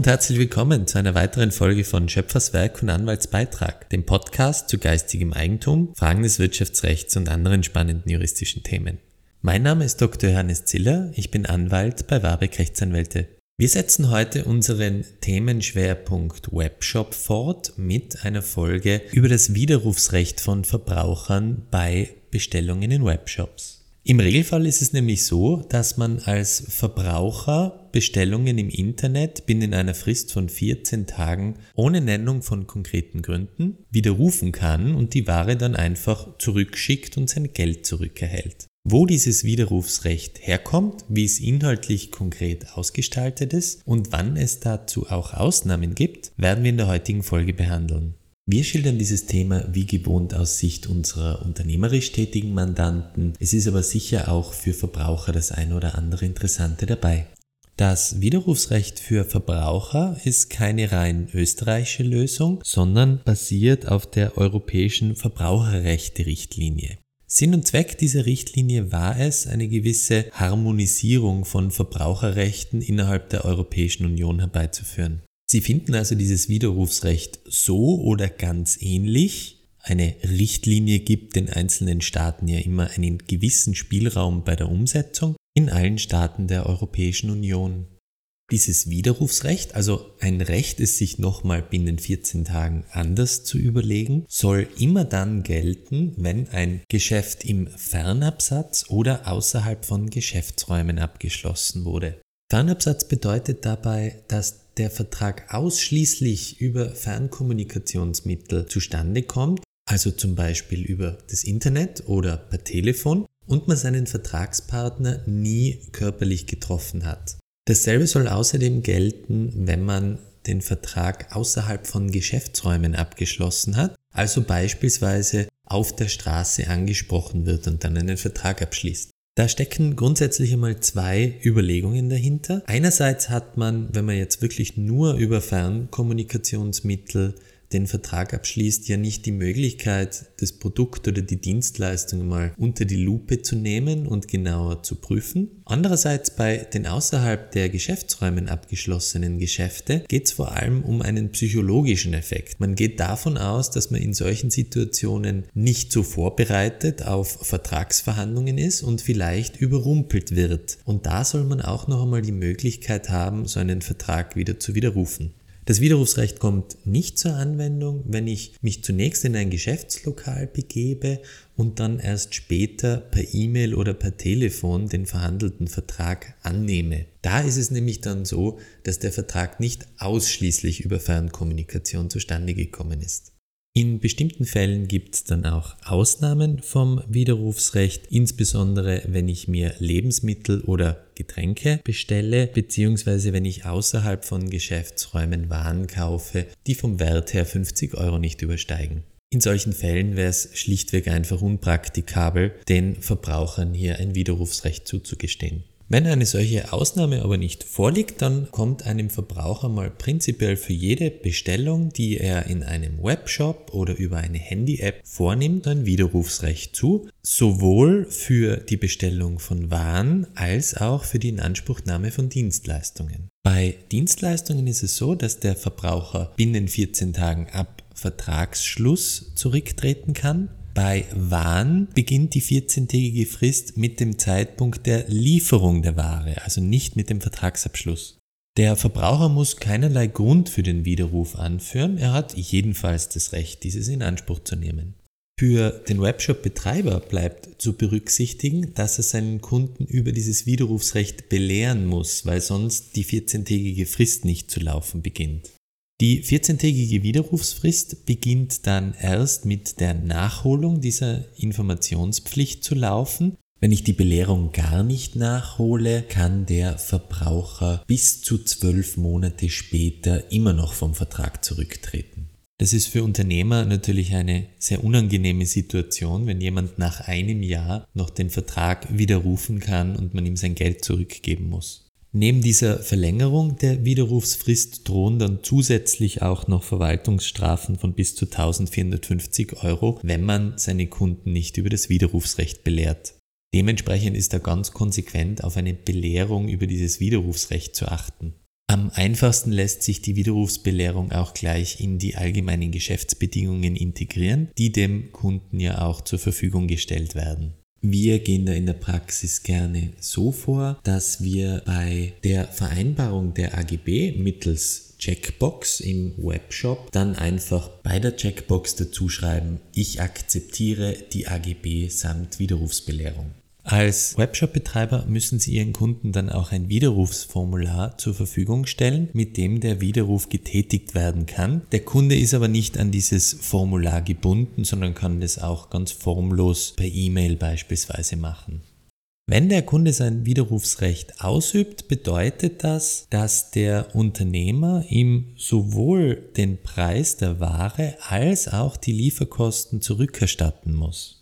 und herzlich willkommen zu einer weiteren Folge von Schöpferswerk und Anwaltsbeitrag, dem Podcast zu geistigem Eigentum, Fragen des Wirtschaftsrechts und anderen spannenden juristischen Themen. Mein Name ist Dr. Johannes Ziller, ich bin Anwalt bei Warbeck Rechtsanwälte. Wir setzen heute unseren Themenschwerpunkt Webshop fort mit einer Folge über das Widerrufsrecht von Verbrauchern bei Bestellungen in Webshops. Im Regelfall ist es nämlich so, dass man als Verbraucher Bestellungen im Internet binnen einer Frist von 14 Tagen ohne Nennung von konkreten Gründen widerrufen kann und die Ware dann einfach zurückschickt und sein Geld zurückerhält. Wo dieses Widerrufsrecht herkommt, wie es inhaltlich konkret ausgestaltet ist und wann es dazu auch Ausnahmen gibt, werden wir in der heutigen Folge behandeln. Wir schildern dieses Thema wie gewohnt aus Sicht unserer unternehmerisch tätigen Mandanten. Es ist aber sicher auch für Verbraucher das eine oder andere Interessante dabei. Das Widerrufsrecht für Verbraucher ist keine rein österreichische Lösung, sondern basiert auf der europäischen Verbraucherrechte-Richtlinie. Sinn und Zweck dieser Richtlinie war es, eine gewisse Harmonisierung von Verbraucherrechten innerhalb der Europäischen Union herbeizuführen. Sie finden also dieses Widerrufsrecht so oder ganz ähnlich. Eine Richtlinie gibt den einzelnen Staaten ja immer einen gewissen Spielraum bei der Umsetzung in allen Staaten der Europäischen Union. Dieses Widerrufsrecht, also ein Recht, es sich nochmal binnen 14 Tagen anders zu überlegen, soll immer dann gelten, wenn ein Geschäft im Fernabsatz oder außerhalb von Geschäftsräumen abgeschlossen wurde. Fernabsatz bedeutet dabei, dass der Vertrag ausschließlich über Fernkommunikationsmittel zustande kommt, also zum Beispiel über das Internet oder per Telefon, und man seinen Vertragspartner nie körperlich getroffen hat. Dasselbe soll außerdem gelten, wenn man den Vertrag außerhalb von Geschäftsräumen abgeschlossen hat, also beispielsweise auf der Straße angesprochen wird und dann einen Vertrag abschließt. Da stecken grundsätzlich einmal zwei Überlegungen dahinter. Einerseits hat man, wenn man jetzt wirklich nur über Fernkommunikationsmittel den Vertrag abschließt, ja nicht die Möglichkeit, das Produkt oder die Dienstleistung mal unter die Lupe zu nehmen und genauer zu prüfen. Andererseits bei den außerhalb der Geschäftsräumen abgeschlossenen Geschäfte geht es vor allem um einen psychologischen Effekt. Man geht davon aus, dass man in solchen Situationen nicht so vorbereitet auf Vertragsverhandlungen ist und vielleicht überrumpelt wird. Und da soll man auch noch einmal die Möglichkeit haben, so einen Vertrag wieder zu widerrufen. Das Widerrufsrecht kommt nicht zur Anwendung, wenn ich mich zunächst in ein Geschäftslokal begebe und dann erst später per E-Mail oder per Telefon den verhandelten Vertrag annehme. Da ist es nämlich dann so, dass der Vertrag nicht ausschließlich über Fernkommunikation zustande gekommen ist. In bestimmten Fällen gibt es dann auch Ausnahmen vom Widerrufsrecht, insbesondere wenn ich mir Lebensmittel oder Getränke bestelle, beziehungsweise wenn ich außerhalb von Geschäftsräumen Waren kaufe, die vom Wert her 50 Euro nicht übersteigen. In solchen Fällen wäre es schlichtweg einfach unpraktikabel, den Verbrauchern hier ein Widerrufsrecht zuzugestehen. Wenn eine solche Ausnahme aber nicht vorliegt, dann kommt einem Verbraucher mal prinzipiell für jede Bestellung, die er in einem Webshop oder über eine Handy-App vornimmt, ein Widerrufsrecht zu, sowohl für die Bestellung von Waren als auch für die Inanspruchnahme von Dienstleistungen. Bei Dienstleistungen ist es so, dass der Verbraucher binnen 14 Tagen ab Vertragsschluss zurücktreten kann bei Waren beginnt die 14-tägige Frist mit dem Zeitpunkt der Lieferung der Ware, also nicht mit dem Vertragsabschluss. Der Verbraucher muss keinerlei Grund für den Widerruf anführen, er hat jedenfalls das Recht, dieses in Anspruch zu nehmen. Für den Webshop-Betreiber bleibt zu berücksichtigen, dass er seinen Kunden über dieses Widerrufsrecht belehren muss, weil sonst die 14-tägige Frist nicht zu laufen beginnt. Die 14-tägige Widerrufsfrist beginnt dann erst mit der Nachholung dieser Informationspflicht zu laufen. Wenn ich die Belehrung gar nicht nachhole, kann der Verbraucher bis zu zwölf Monate später immer noch vom Vertrag zurücktreten. Das ist für Unternehmer natürlich eine sehr unangenehme Situation, wenn jemand nach einem Jahr noch den Vertrag widerrufen kann und man ihm sein Geld zurückgeben muss. Neben dieser Verlängerung der Widerrufsfrist drohen dann zusätzlich auch noch Verwaltungsstrafen von bis zu 1450 Euro, wenn man seine Kunden nicht über das Widerrufsrecht belehrt. Dementsprechend ist da ganz konsequent auf eine Belehrung über dieses Widerrufsrecht zu achten. Am einfachsten lässt sich die Widerrufsbelehrung auch gleich in die allgemeinen Geschäftsbedingungen integrieren, die dem Kunden ja auch zur Verfügung gestellt werden. Wir gehen da in der Praxis gerne so vor, dass wir bei der Vereinbarung der AGB mittels Checkbox im Webshop dann einfach bei der Checkbox dazu schreiben, ich akzeptiere die AGB samt Widerrufsbelehrung. Als Webshop-Betreiber müssen Sie Ihren Kunden dann auch ein Widerrufsformular zur Verfügung stellen, mit dem der Widerruf getätigt werden kann. Der Kunde ist aber nicht an dieses Formular gebunden, sondern kann das auch ganz formlos per E-Mail beispielsweise machen. Wenn der Kunde sein Widerrufsrecht ausübt, bedeutet das, dass der Unternehmer ihm sowohl den Preis der Ware als auch die Lieferkosten zurückerstatten muss.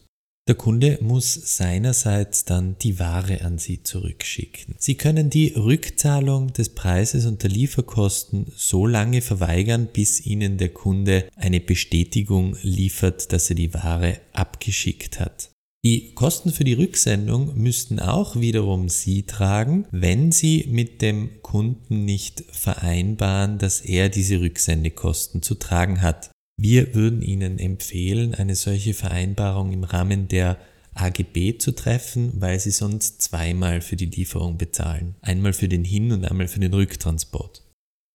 Der Kunde muss seinerseits dann die Ware an Sie zurückschicken. Sie können die Rückzahlung des Preises und der Lieferkosten so lange verweigern, bis Ihnen der Kunde eine Bestätigung liefert, dass er die Ware abgeschickt hat. Die Kosten für die Rücksendung müssten auch wiederum Sie tragen, wenn Sie mit dem Kunden nicht vereinbaren, dass er diese Rücksendekosten zu tragen hat. Wir würden Ihnen empfehlen, eine solche Vereinbarung im Rahmen der AGB zu treffen, weil Sie sonst zweimal für die Lieferung bezahlen. Einmal für den Hin- und einmal für den Rücktransport.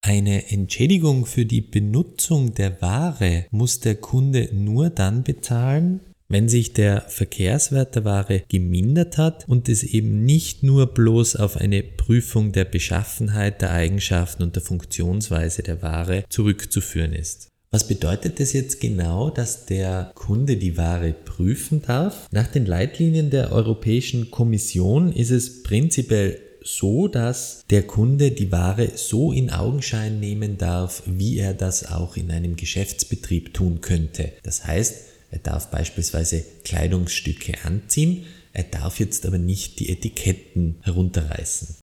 Eine Entschädigung für die Benutzung der Ware muss der Kunde nur dann bezahlen, wenn sich der Verkehrswert der Ware gemindert hat und es eben nicht nur bloß auf eine Prüfung der Beschaffenheit, der Eigenschaften und der Funktionsweise der Ware zurückzuführen ist. Was bedeutet das jetzt genau, dass der Kunde die Ware prüfen darf? Nach den Leitlinien der Europäischen Kommission ist es prinzipiell so, dass der Kunde die Ware so in Augenschein nehmen darf, wie er das auch in einem Geschäftsbetrieb tun könnte. Das heißt, er darf beispielsweise Kleidungsstücke anziehen, er darf jetzt aber nicht die Etiketten herunterreißen.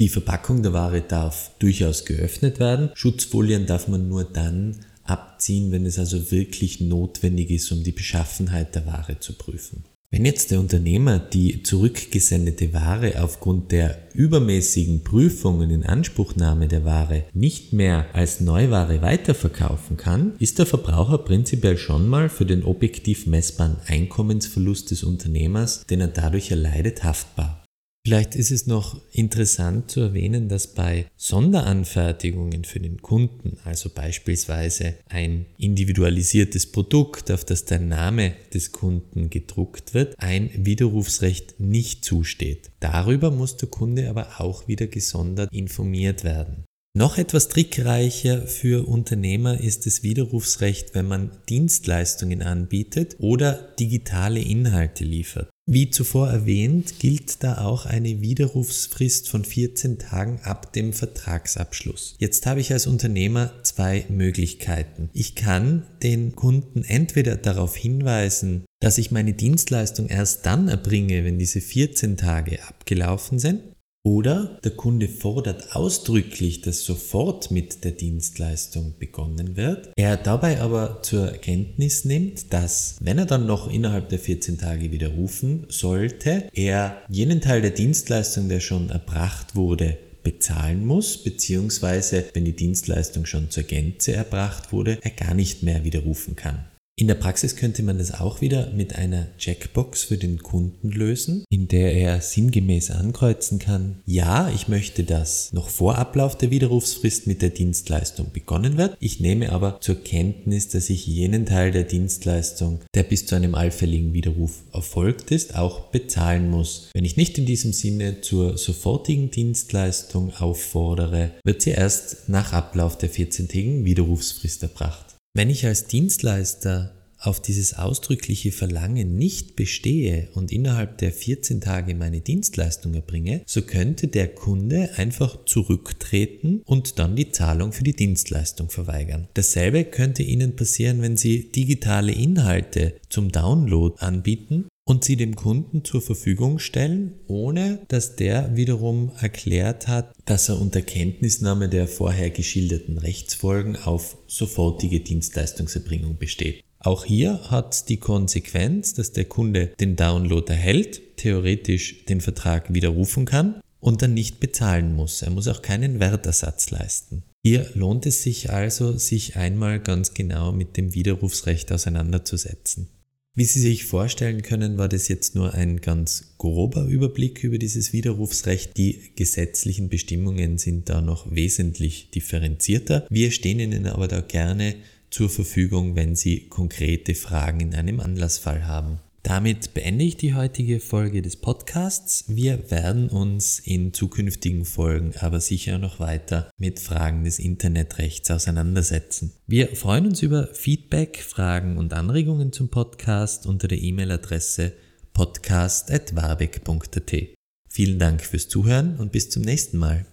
Die Verpackung der Ware darf durchaus geöffnet werden, Schutzfolien darf man nur dann abziehen, wenn es also wirklich notwendig ist, um die Beschaffenheit der Ware zu prüfen. Wenn jetzt der Unternehmer die zurückgesendete Ware aufgrund der übermäßigen Prüfungen in Anspruchnahme der Ware nicht mehr als Neuware weiterverkaufen kann, ist der Verbraucher prinzipiell schon mal für den objektiv messbaren Einkommensverlust des Unternehmers, den er dadurch erleidet, haftbar. Vielleicht ist es noch interessant zu erwähnen, dass bei Sonderanfertigungen für den Kunden, also beispielsweise ein individualisiertes Produkt, auf das der Name des Kunden gedruckt wird, ein Widerrufsrecht nicht zusteht. Darüber muss der Kunde aber auch wieder gesondert informiert werden. Noch etwas trickreicher für Unternehmer ist das Widerrufsrecht, wenn man Dienstleistungen anbietet oder digitale Inhalte liefert. Wie zuvor erwähnt, gilt da auch eine Widerrufsfrist von 14 Tagen ab dem Vertragsabschluss. Jetzt habe ich als Unternehmer zwei Möglichkeiten. Ich kann den Kunden entweder darauf hinweisen, dass ich meine Dienstleistung erst dann erbringe, wenn diese 14 Tage abgelaufen sind, oder der Kunde fordert ausdrücklich, dass sofort mit der Dienstleistung begonnen wird. Er dabei aber zur Kenntnis nimmt, dass, wenn er dann noch innerhalb der 14 Tage widerrufen sollte, er jenen Teil der Dienstleistung, der schon erbracht wurde, bezahlen muss, beziehungsweise wenn die Dienstleistung schon zur Gänze erbracht wurde, er gar nicht mehr widerrufen kann. In der Praxis könnte man das auch wieder mit einer Checkbox für den Kunden lösen, in der er sinngemäß ankreuzen kann, ja, ich möchte, dass noch vor Ablauf der Widerrufsfrist mit der Dienstleistung begonnen wird. Ich nehme aber zur Kenntnis, dass ich jenen Teil der Dienstleistung, der bis zu einem allfälligen Widerruf erfolgt ist, auch bezahlen muss. Wenn ich nicht in diesem Sinne zur sofortigen Dienstleistung auffordere, wird sie erst nach Ablauf der 14-tägigen Widerrufsfrist erbracht. Wenn ich als Dienstleister auf dieses ausdrückliche Verlangen nicht bestehe und innerhalb der 14 Tage meine Dienstleistung erbringe, so könnte der Kunde einfach zurücktreten und dann die Zahlung für die Dienstleistung verweigern. Dasselbe könnte Ihnen passieren, wenn Sie digitale Inhalte zum Download anbieten und sie dem Kunden zur Verfügung stellen, ohne dass der wiederum erklärt hat, dass er unter Kenntnisnahme der vorher geschilderten Rechtsfolgen auf sofortige Dienstleistungserbringung besteht. Auch hier hat die Konsequenz, dass der Kunde den Download erhält, theoretisch den Vertrag widerrufen kann und dann nicht bezahlen muss. Er muss auch keinen Wertersatz leisten. Hier lohnt es sich also, sich einmal ganz genau mit dem Widerrufsrecht auseinanderzusetzen. Wie Sie sich vorstellen können, war das jetzt nur ein ganz grober Überblick über dieses Widerrufsrecht. Die gesetzlichen Bestimmungen sind da noch wesentlich differenzierter. Wir stehen Ihnen aber da gerne zur Verfügung, wenn Sie konkrete Fragen in einem Anlassfall haben. Damit beende ich die heutige Folge des Podcasts. Wir werden uns in zukünftigen Folgen aber sicher noch weiter mit Fragen des Internetrechts auseinandersetzen. Wir freuen uns über Feedback, Fragen und Anregungen zum Podcast unter der E-Mail-Adresse podcast.warbeck.at. Vielen Dank fürs Zuhören und bis zum nächsten Mal.